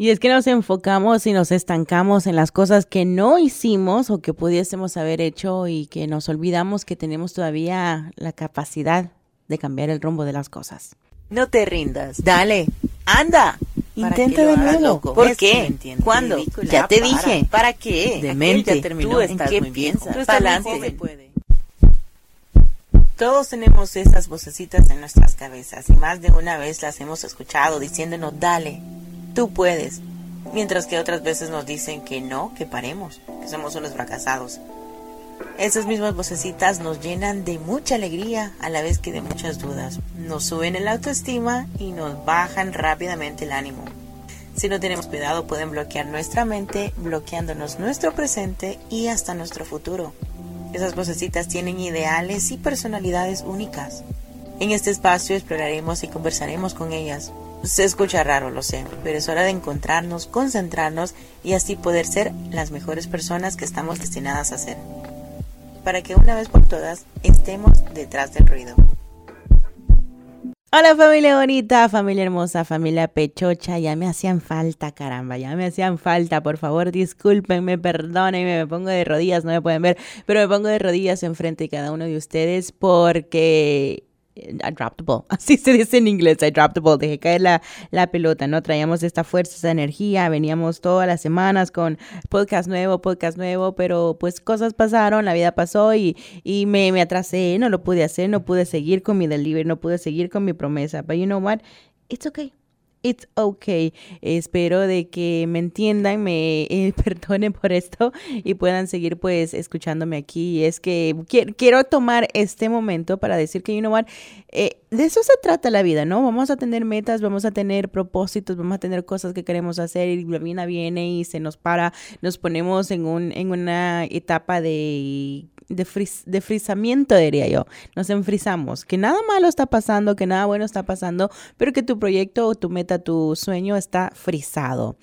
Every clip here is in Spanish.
Y es que nos enfocamos y nos estancamos en las cosas que no hicimos o que pudiésemos haber hecho y que nos olvidamos que tenemos todavía la capacidad de cambiar el rumbo de las cosas. No te rindas. Dale. Anda. Intenta de nuevo. ¿Por qué? ¿Cuándo? Ya te dije. ¿Para qué? Demente. Ya terminó. Tú estás ¿En qué muy bien. piensas? Adelante. Todos tenemos esas vocecitas en nuestras cabezas y más de una vez las hemos escuchado diciéndonos, dale, tú puedes. Mientras que otras veces nos dicen que no, que paremos, que somos unos fracasados. Esas mismas vocecitas nos llenan de mucha alegría a la vez que de muchas dudas. Nos suben el autoestima y nos bajan rápidamente el ánimo. Si no tenemos cuidado pueden bloquear nuestra mente, bloqueándonos nuestro presente y hasta nuestro futuro. Esas vocecitas tienen ideales y personalidades únicas. En este espacio exploraremos y conversaremos con ellas. Se escucha raro, lo sé, pero es hora de encontrarnos, concentrarnos y así poder ser las mejores personas que estamos destinadas a ser. Para que una vez por todas estemos detrás del ruido. Hola familia bonita, familia hermosa, familia pechocha, ya me hacían falta, caramba, ya me hacían falta, por favor discúlpenme, perdónenme, me pongo de rodillas, no me pueden ver, pero me pongo de rodillas enfrente de cada uno de ustedes porque I dropped the ball. Así se dice en inglés, I dropped the ball. Dejé caer la, la pelota, ¿no? Traíamos esta fuerza, esta energía, veníamos todas las semanas con podcast nuevo, podcast nuevo, pero pues cosas pasaron, la vida pasó y, y me, me atrasé, no lo pude hacer, no pude seguir con mi delivery, no pude seguir con mi promesa. But you know what? It's okay. It's okay. Espero de que me entiendan, me eh, perdonen por esto y puedan seguir pues escuchándome aquí. Es que quiero, tomar este momento para decir que, you know what, eh, de eso se trata la vida, ¿no? Vamos a tener metas, vamos a tener propósitos, vamos a tener cosas que queremos hacer y la vida viene y se nos para, nos ponemos en, un, en una etapa de de, de frizamiento, diría yo. Nos enfrizamos, que nada malo está pasando, que nada bueno está pasando, pero que tu proyecto o tu meta, tu sueño está frizado.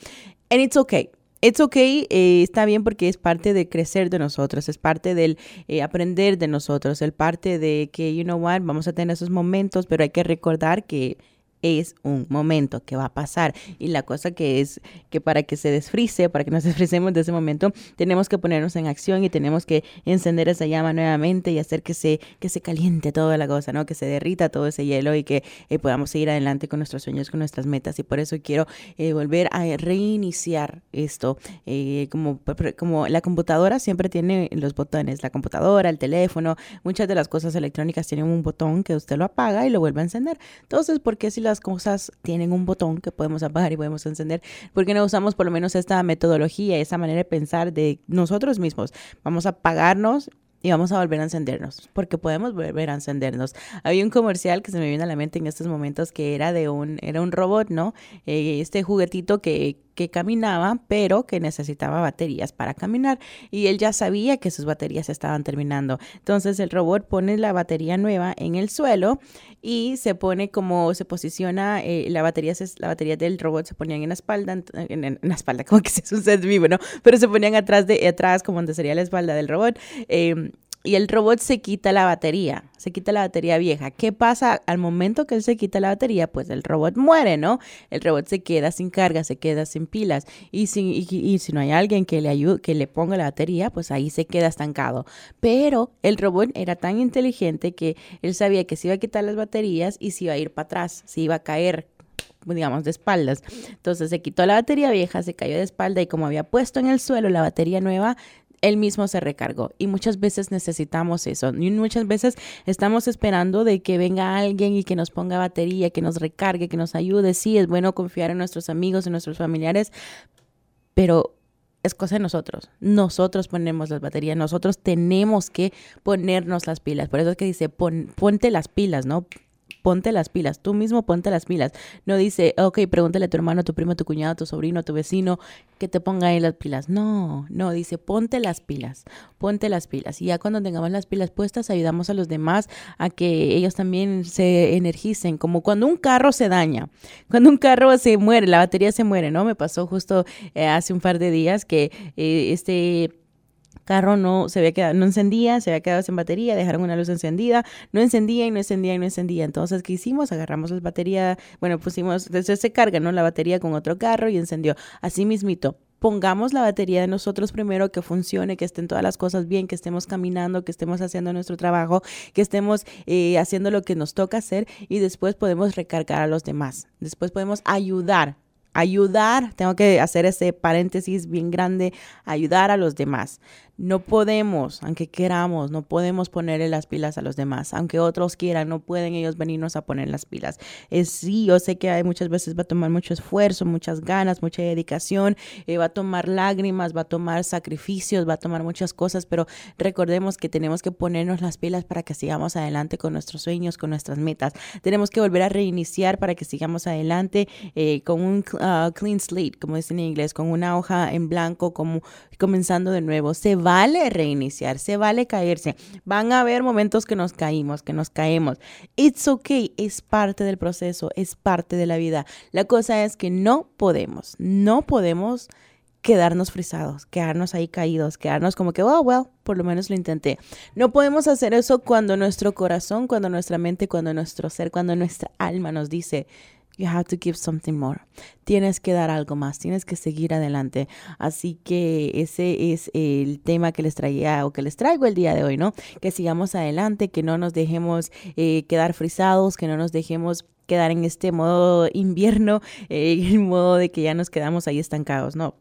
And it's okay. It's okay, eh, está bien porque es parte de crecer de nosotros, es parte del eh, aprender de nosotros, es parte de que, you know what, vamos a tener esos momentos, pero hay que recordar que es un momento que va a pasar. Y la cosa que es que para que se desfrice, para que nos desfricemos de ese momento, tenemos que ponernos en acción y tenemos que encender esa llama nuevamente y hacer que se, que se caliente toda la cosa, ¿no? Que se derrita todo ese hielo y que eh, podamos seguir adelante con nuestros sueños, con nuestras metas. Y por eso quiero eh, volver a reiniciar esto. Eh, como, como la computadora siempre tiene los botones, la computadora, el teléfono, muchas de las cosas electrónicas tienen un botón que usted lo apaga y lo vuelve a encender. Entonces, ¿por qué si las cosas tienen un botón que podemos apagar y podemos encender, ¿por qué no usamos por lo menos esta metodología, esa manera de pensar de nosotros mismos? Vamos a apagarnos y vamos a volver a encendernos, porque podemos volver a encendernos. Había un comercial que se me viene a la mente en estos momentos que era de un, era un robot, ¿no? Eh, este juguetito que, que caminaba, pero que necesitaba baterías para caminar. Y él ya sabía que sus baterías estaban terminando. Entonces el robot pone la batería nueva en el suelo y se pone como se posiciona, eh, la, batería la batería del robot se ponían en la espalda, en, espalda, como que es un set vivo, ¿no? Pero se ponían atrás, de, atrás como donde sería la espalda del robot. Eh, y el robot se quita la batería, se quita la batería vieja. ¿Qué pasa al momento que él se quita la batería? Pues el robot muere, ¿no? El robot se queda sin carga, se queda sin pilas. Y si, no hay alguien que le ayude, que le ponga la batería, pues ahí se queda estancado. Pero el robot era tan inteligente que él sabía que se iba a quitar las baterías y se iba a ir para atrás, se iba a caer digamos, de espaldas. Entonces se quitó la batería vieja, se cayó de espalda y como había puesto en el suelo la batería nueva, él mismo se recargó. Y muchas veces necesitamos eso. Y muchas veces estamos esperando de que venga alguien y que nos ponga batería, que nos recargue, que nos ayude. Sí, es bueno confiar en nuestros amigos, en nuestros familiares, pero es cosa de nosotros. Nosotros ponemos las baterías, nosotros tenemos que ponernos las pilas. Por eso es que dice, ponte las pilas, ¿no? Ponte las pilas, tú mismo ponte las pilas. No dice, ok, pregúntale a tu hermano, a tu primo, a tu cuñado, a tu sobrino, a tu vecino que te ponga ahí las pilas. No, no, dice, ponte las pilas, ponte las pilas. Y ya cuando tengamos las pilas puestas, ayudamos a los demás a que ellos también se energicen, como cuando un carro se daña, cuando un carro se muere, la batería se muere, ¿no? Me pasó justo eh, hace un par de días que eh, este carro no se había quedado, no encendía, se había quedado sin batería, dejaron una luz encendida, no encendía y no encendía y no encendía. Entonces, ¿qué hicimos? Agarramos la batería, bueno, pusimos, desde se carga, ¿no? La batería con otro carro y encendió. Así mismito, pongamos la batería de nosotros primero, que funcione, que estén todas las cosas bien, que estemos caminando, que estemos haciendo nuestro trabajo, que estemos eh, haciendo lo que nos toca hacer y después podemos recargar a los demás. Después podemos ayudar ayudar, tengo que hacer ese paréntesis bien grande, ayudar a los demás. No podemos, aunque queramos, no podemos ponerle las pilas a los demás. Aunque otros quieran, no pueden ellos venirnos a poner las pilas. Es sí, yo sé que hay muchas veces va a tomar mucho esfuerzo, muchas ganas, mucha dedicación, eh, va a tomar lágrimas, va a tomar sacrificios, va a tomar muchas cosas, pero recordemos que tenemos que ponernos las pilas para que sigamos adelante con nuestros sueños, con nuestras metas. Tenemos que volver a reiniciar para que sigamos adelante eh, con un clean slate, como dicen en inglés, con una hoja en blanco, como comenzando de nuevo. Se vale reiniciar, se vale caerse. Van a haber momentos que nos caímos, que nos caemos. It's okay, es parte del proceso, es parte de la vida. La cosa es que no podemos, no podemos quedarnos frisados, quedarnos ahí caídos, quedarnos como que, oh, well, por lo menos lo intenté. No podemos hacer eso cuando nuestro corazón, cuando nuestra mente, cuando nuestro ser, cuando nuestra alma nos dice, You have to give something more. Tienes que dar algo más, tienes que seguir adelante. Así que ese es el tema que les traía o que les traigo el día de hoy, ¿no? Que sigamos adelante, que no nos dejemos eh, quedar frisados, que no nos dejemos quedar en este modo invierno, eh, el modo de que ya nos quedamos ahí estancados, ¿no?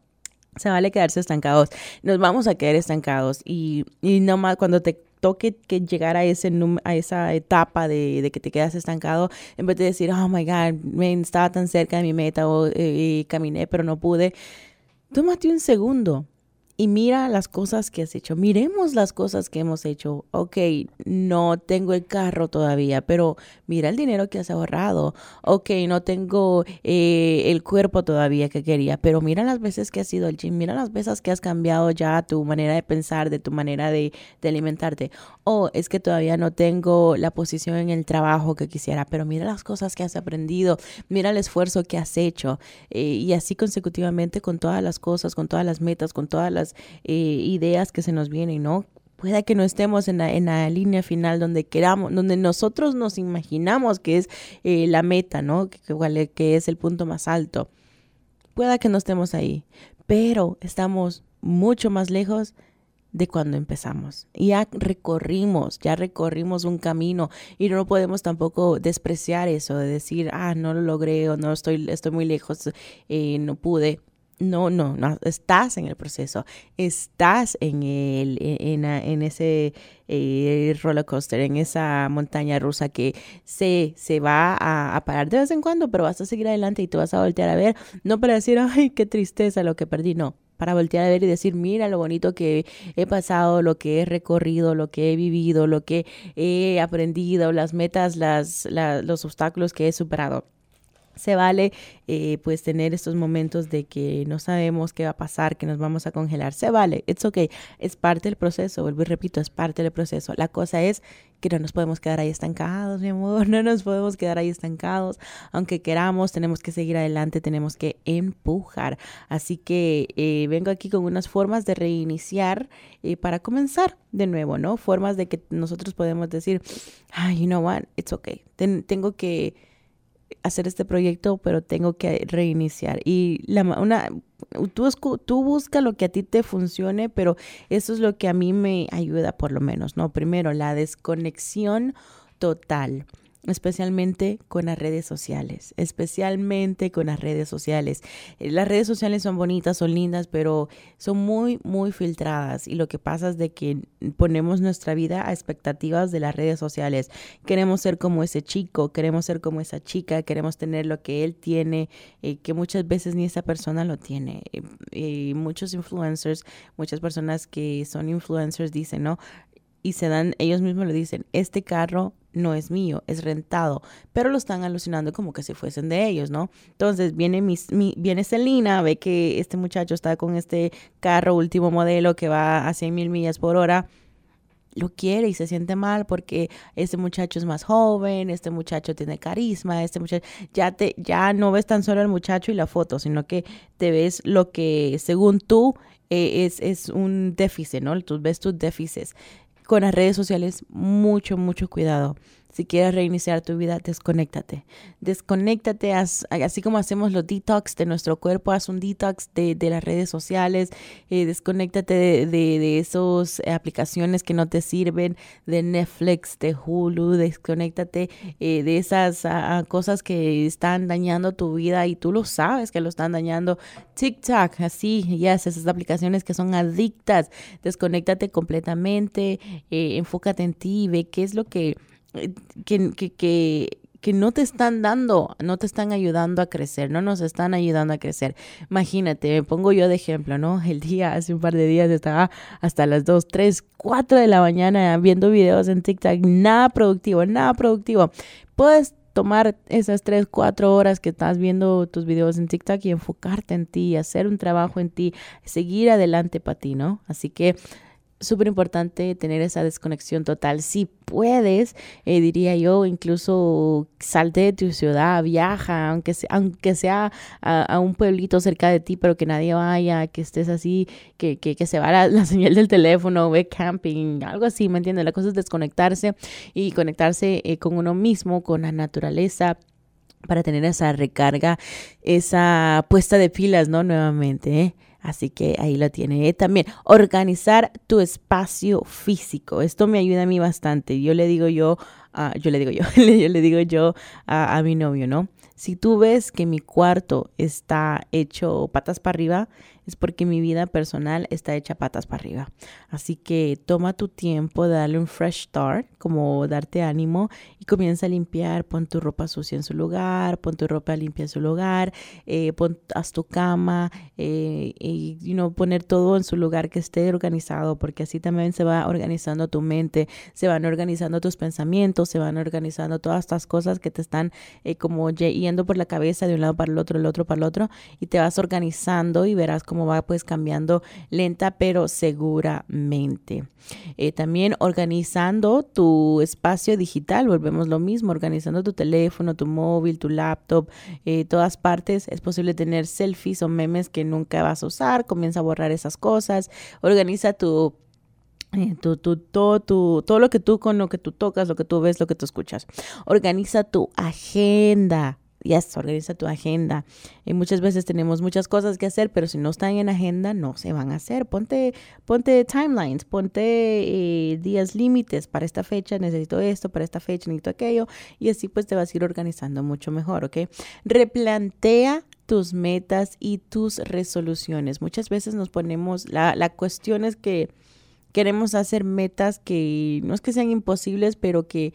Se vale quedarse estancados. Nos vamos a quedar estancados y, y no más cuando te toque que llegar a, ese, a esa etapa de, que te quedas estancado, en vez de decir, oh my God, me estaba tan cerca de mi meta o eh, caminé pero no pude, tómate un segundo y mira las cosas que has hecho. Miremos las cosas que hemos hecho. Ok, no tengo el carro todavía, pero mira el dinero que has ahorrado. Ok, no tengo eh, el cuerpo todavía que quería, pero mira las veces que has ido al gym, mira las veces que has cambiado ya tu manera de pensar, de tu manera de, alimentarte. O es que todavía no tengo la posición en el trabajo que quisiera, pero mira las cosas que has aprendido, mira el esfuerzo que has hecho. Eh, y así consecutivamente con todas las cosas, con todas las metas, con todas las eh, ideas que se nos vienen, ¿no? Pueda que no estemos en la, línea final donde queramos, donde nosotros nos imaginamos que es eh, la meta, ¿no? Que, que es el punto más alto. Pueda que no estemos ahí, pero estamos mucho más lejos de cuando empezamos. Ya recorrimos, ya recorrimos un camino y no podemos tampoco despreciar eso de decir, ah, no lo logré o no estoy, estoy muy lejos, eh, no pude. No, no, no, estás en el proceso, estás en, el, e, en, en ese eh, roller coaster, en esa montaña rusa que se, se va a, parar de vez en cuando, pero vas a seguir adelante y te vas a voltear a ver, no para decir, ay, qué tristeza lo que perdí, no, para voltear a ver y decir, mira lo bonito que he pasado, lo que he recorrido, lo que he vivido, lo que he aprendido, las metas, las, los obstáculos que he superado se vale eh, pues tener estos momentos de que no sabemos qué va a pasar, que nos vamos a congelar. Se vale, it's okay, es parte del proceso, vuelvo y repito, es parte del proceso. La cosa es que no nos podemos quedar ahí estancados, mi amor, no nos podemos quedar ahí estancados. Aunque queramos, tenemos que seguir adelante, tenemos que empujar. Así que eh, vengo aquí con unas formas de reiniciar eh, para comenzar de nuevo, ¿no? Formas de que nosotros podemos decir, ay, you know what, it's okay. tengo que hacer este proyecto, pero tengo que reiniciar. Y la, una, tú, tú busca lo que a ti te funcione, pero eso es lo que a mí me ayuda por lo menos, ¿no? Primero, la desconexión total especialmente con las redes sociales, especialmente con las redes sociales. Eh, las redes sociales son bonitas, son lindas, pero son muy, muy filtradas y lo que pasa es de que ponemos nuestra vida a expectativas de las redes sociales. Queremos ser como ese chico, queremos ser como esa chica, queremos tener lo que él tiene, eh, que muchas veces ni esa persona lo tiene. y muchos influencers, muchas personas que son influencers dicen, ¿no? Y se dan, ellos mismos le dicen, este carro no es mío, es rentado, pero lo están alucinando como que si fuesen de ellos, ¿no? Entonces viene, mi, viene Selina, ve que este muchacho está con este carro último modelo que va a 100 mil millas por hora lo quiere y se siente mal porque este muchacho es más joven, este muchacho tiene carisma, este muchacho, ya te, ya no ves tan solo el muchacho y la foto, sino que te ves lo que según tú eh, es, es un déficit, ¿no? Tú ves tus déficits. Con las redes sociales, mucho, mucho cuidado. Si quieres reiniciar tu vida, desconéctate. Desconéctate, así como hacemos los detox de nuestro cuerpo, haz un detox de, las redes sociales, eh, desconéctate de, de, esas aplicaciones que no te sirven, de Netflix, de Hulu, desconéctate eh, de esas cosas que están dañando tu vida y tú lo sabes que lo están dañando. TikTok, así, yes, esas aplicaciones que son adictas, desconéctate completamente, eh, enfócate en ti, ve qué es lo que que, que, que, no te están dando, no te están ayudando a crecer, no nos están ayudando a crecer. Imagínate, me pongo yo de ejemplo, ¿no? El día, hace un par de días estaba hasta las 2, 3, 4 de la mañana viendo videos en TikTok, nada productivo, nada productivo. Puedes tomar esas 3, 4 horas que estás viendo tus videos en TikTok y enfocarte en ti, hacer un trabajo en ti, seguir adelante para ti, ¿no? Así que súper importante tener esa desconexión total. Si puedes, eh, diría yo, incluso salte de tu ciudad, viaja, aunque sea, a, un pueblito cerca de ti, pero que nadie vaya, que estés así, que, que, se va la, señal del teléfono, ve camping, algo así, ¿me entiendes? La cosa es desconectarse y conectarse eh, con uno mismo, con la naturaleza para tener esa recarga, esa puesta de pilas, ¿no? Nuevamente, ¿eh? Así que ahí lo tiene. También organizar tu espacio físico. Esto me ayuda a mí bastante. Yo le digo yo, yo le digo yo, yo le digo yo a, a mi novio, ¿no? Si tú ves que mi cuarto está hecho patas para arriba, es porque mi vida personal está hecha patas para arriba. Así que toma tu tiempo de darle un fresh start, como darte ánimo y comienza a limpiar. Pon tu ropa sucia en su lugar, pon tu ropa limpia en su lugar, eh, pon, haz tu cama eh, y you know, poner todo en su lugar que esté organizado, porque así también se va organizando tu mente, se van organizando tus pensamientos, se van organizando todas estas cosas que te están eh, como yendo por la cabeza de un lado para el otro, el otro para el otro, y te vas organizando y verás cómo va pues cambiando lenta pero seguramente. Eh, también organizando tu espacio digital, volvemos lo mismo, organizando tu teléfono, tu móvil, tu laptop, eh, todas partes. Es posible tener selfies o memes que nunca vas a usar, comienza a borrar esas cosas, organiza tu eh, tu, todo, todo lo que tú con lo que tú tocas, lo que tú ves, lo que tú escuchas. Organiza tu agenda yes, organiza tu agenda. Y muchas veces tenemos muchas cosas que hacer, pero si no están en agenda, no se van a hacer. Ponte, ponte timelines, ponte eh, días límites para esta fecha, necesito esto, para esta fecha necesito aquello, y así pues te vas a ir organizando mucho mejor, ¿ok? Replantea tus metas y tus resoluciones. Muchas veces nos ponemos, la, la cuestión es que queremos hacer metas que no es que sean imposibles, pero que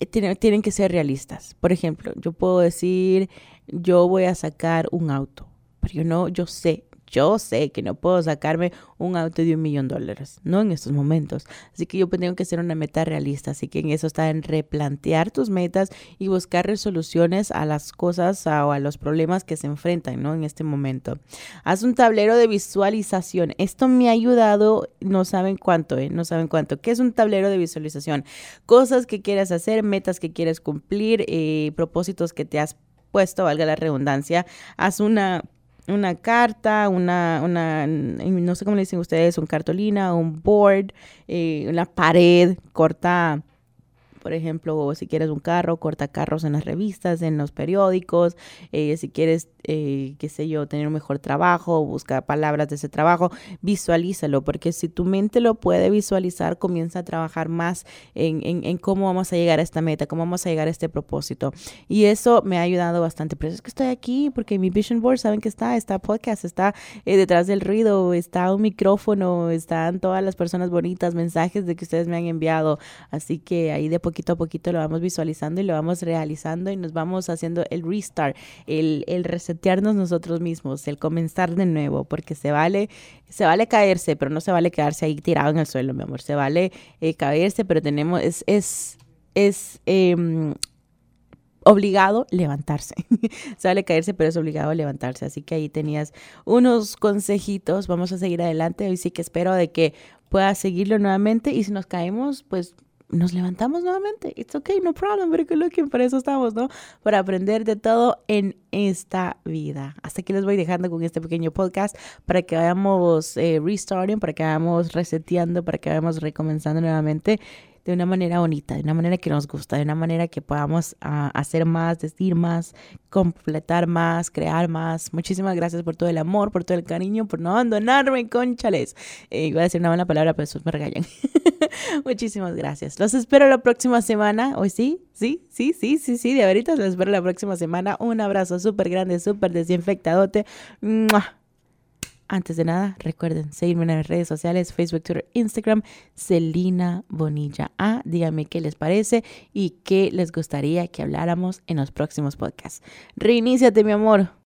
eh, tienen, que ser realistas. Por ejemplo, yo puedo decir, yo voy a sacar un auto, pero yo no, yo sé, yo sé que no puedo sacarme un auto de un millón de dólares, no en estos momentos. Así que yo tengo que hacer una meta realista. Así que en eso está en replantear tus metas y buscar resoluciones a las cosas o a los problemas que se enfrentan, ¿no? En este momento. Haz un tablero de visualización. Esto me ha ayudado, no saben cuánto, ¿eh? No saben cuánto. ¿Qué es un tablero de visualización? Cosas que quieras hacer, metas que quieres cumplir, eh, propósitos que te has puesto, valga la redundancia. Haz una una carta, una, una, no sé cómo le dicen ustedes, un cartolina, un board, eh, una pared, corta por ejemplo, si quieres un carro, corta carros en las revistas, en los periódicos, eh, si quieres, eh, qué sé yo, tener un mejor trabajo, busca palabras de ese trabajo, visualízalo, porque si tu mente lo puede visualizar, comienza a trabajar más en, en, cómo vamos a llegar a esta meta, cómo vamos a llegar a este propósito. Y eso me ha ayudado bastante. Pero es que estoy aquí porque mi Vision Board, ¿saben que está? Está podcast, está eh, detrás del ruido, está un micrófono, están todas las personas bonitas, mensajes de que ustedes me han enviado. Así que ahí de poquito a poquito lo vamos visualizando y lo vamos realizando y nos vamos haciendo el restart, el, el resetearnos nosotros mismos, el comenzar de nuevo, porque se vale, se vale caerse, pero no se vale quedarse ahí tirado en el suelo, mi amor. Se vale eh, caerse, pero tenemos, es, es, es em, obligado levantarse. se vale caerse, pero es obligado levantarse. Así que ahí tenías unos consejitos. Vamos a seguir adelante. Hoy sí que espero de que pueda seguirlo nuevamente y si nos caemos, pues nos levantamos nuevamente. It's okay, no problem, very good looking. Por eso estamos, ¿no? Para aprender de todo en esta vida. Hasta aquí les voy dejando con este pequeño podcast para que vayamos eh, restarting, para que vayamos reseteando, para que vayamos recomenzando nuevamente de una manera bonita, de una manera que nos gusta, de una manera que podamos ah, hacer más, decir más, completar más, crear más. Muchísimas gracias por todo el amor, por todo el cariño, por no abandonarme, conchales. Eh, iba a decir una buena palabra, pero después me regañan. Muchísimas gracias. Los espero la próxima semana. Hoy sí, sí, sí, sí, sí, sí, de veritas los espero la próxima semana. Un abrazo súper grande, súper desinfectadote. Antes de nada, recuerden seguirme en las redes sociales, Facebook, Twitter, Instagram, Celina Bonilla A. Díganme qué les parece y qué les gustaría que habláramos en los próximos podcasts. Reiníciate, mi amor.